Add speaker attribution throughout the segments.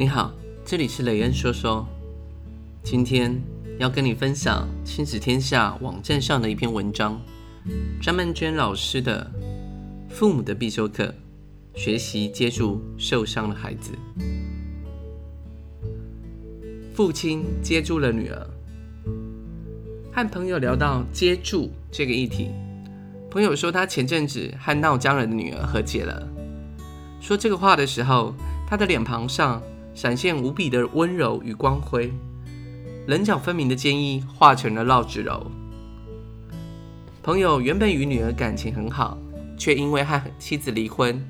Speaker 1: 你好，这里是雷恩说说。今天要跟你分享亲子天下网站上的一篇文章，张曼娟老师的《父母的必修课：学习接住受伤的孩子》。父亲接住了女儿，和朋友聊到接住这个议题，朋友说他前阵子和闹僵了的女儿和解了。说这个话的时候，他的脸庞上。闪现无比的温柔与光辉，棱角分明的坚毅化成了绕指柔。朋友原本与女儿感情很好，却因为和妻子离婚，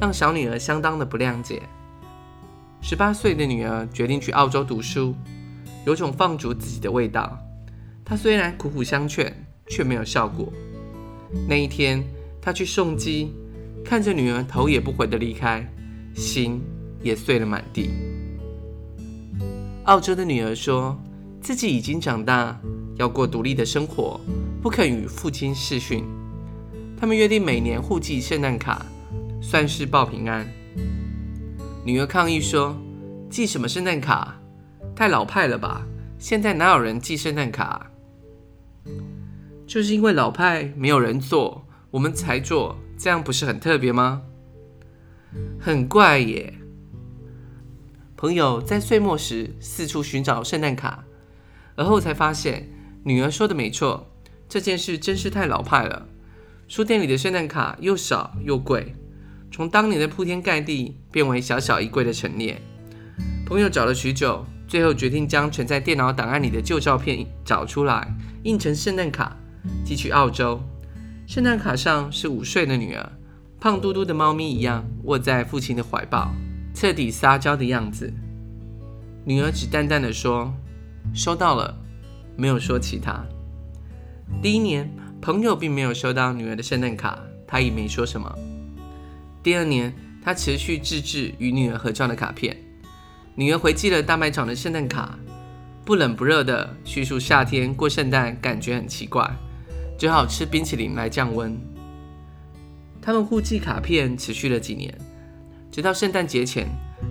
Speaker 1: 让小女儿相当的不谅解。十八岁的女儿决定去澳洲读书，有种放逐自己的味道。他虽然苦苦相劝，却没有效果。那一天，他去送机，看着女儿头也不回的离开，心也碎了满地。澳洲的女儿说自己已经长大，要过独立的生活，不肯与父亲视讯。他们约定每年互寄圣诞卡，算是报平安。女儿抗议说：“寄什么圣诞卡？太老派了吧！现在哪有人寄圣诞卡？就是因为老派，没有人做，我们才做，这样不是很特别吗？很怪耶。”朋友在岁末时四处寻找圣诞卡，而后才发现女儿说的没错，这件事真是太老派了。书店里的圣诞卡又少又贵，从当年的铺天盖地变为小小一柜的陈列。朋友找了许久，最后决定将存在电脑档案里的旧照片找出来，印成圣诞卡寄去澳洲。圣诞卡上是五岁的女儿，胖嘟嘟的猫咪一样卧在父亲的怀抱。彻底撒娇的样子，女儿只淡淡的说：“收到了，没有说其他。”第一年，朋友并没有收到女儿的圣诞卡，他也没说什么。第二年，他持续自制与女儿合照的卡片，女儿回寄了大卖场的圣诞卡，不冷不热的叙述夏天过圣诞感觉很奇怪，只好吃冰淇淋来降温。他们互寄卡片持续了几年。直到圣诞节前，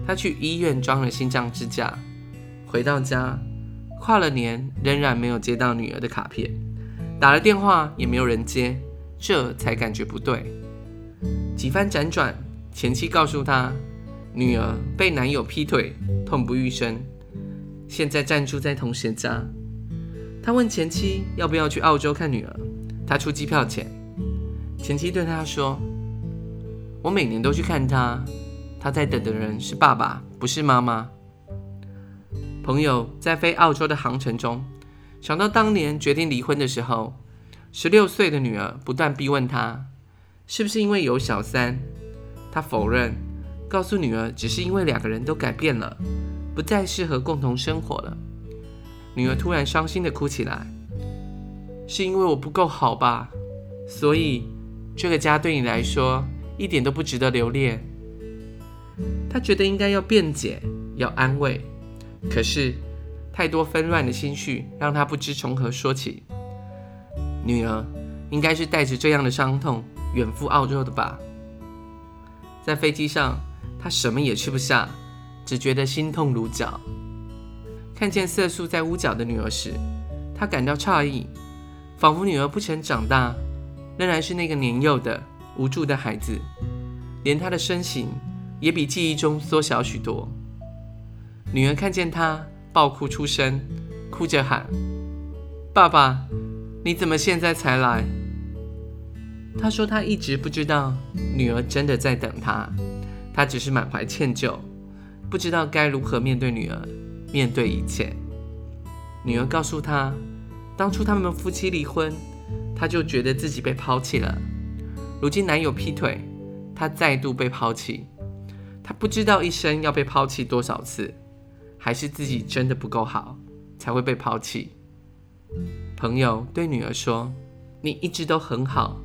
Speaker 1: 他去医院装了心脏支架，回到家，跨了年仍然没有接到女儿的卡片，打了电话也没有人接，这才感觉不对。几番辗转，前妻告诉他，女儿被男友劈腿，痛不欲生，现在暂住在同学家。他问前妻要不要去澳洲看女儿，他出机票钱。前妻对他说：“我每年都去看她。”他在等的人是爸爸，不是妈妈。朋友在飞澳洲的航程中，想到当年决定离婚的时候，十六岁的女儿不断逼问他，是不是因为有小三？他否认，告诉女儿只是因为两个人都改变了，不再适合共同生活了。女儿突然伤心地哭起来，是因为我不够好吧？所以这个家对你来说一点都不值得留恋。他觉得应该要辩解，要安慰，可是太多纷乱的心绪让他不知从何说起。女儿应该是带着这样的伤痛远赴澳洲的吧？在飞机上，他什么也吃不下，只觉得心痛如绞。看见色素在屋角的女儿时，他感到诧异，仿佛女儿不曾长大，仍然是那个年幼的无助的孩子，连她的身形。也比记忆中缩小许多。女儿看见他，爆哭出声，哭着喊：“爸爸，你怎么现在才来？”他说他一直不知道女儿真的在等他，他只是满怀歉疚，不知道该如何面对女儿，面对一切。女儿告诉他，当初他们夫妻离婚，他就觉得自己被抛弃了。如今男友劈腿，他再度被抛弃。他不知道一生要被抛弃多少次，还是自己真的不够好，才会被抛弃。朋友对女儿说：“你一直都很好，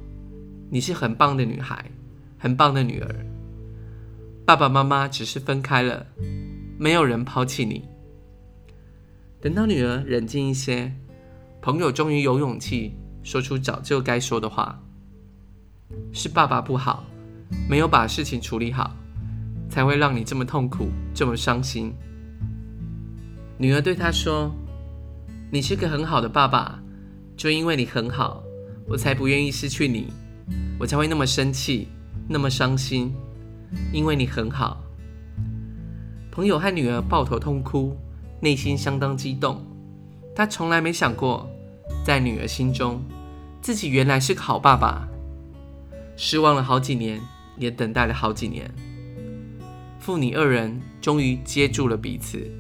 Speaker 1: 你是很棒的女孩，很棒的女儿。爸爸妈妈只是分开了，没有人抛弃你。”等到女儿冷静一些，朋友终于有勇气说出早就该说的话：“是爸爸不好，没有把事情处理好。”才会让你这么痛苦，这么伤心。”女儿对他说：“你是个很好的爸爸，就因为你很好，我才不愿意失去你，我才会那么生气，那么伤心，因为你很好。”朋友和女儿抱头痛哭，内心相当激动。他从来没想过，在女儿心中，自己原来是个好爸爸。失望了好几年，也等待了好几年，父女二人终于接住了彼此。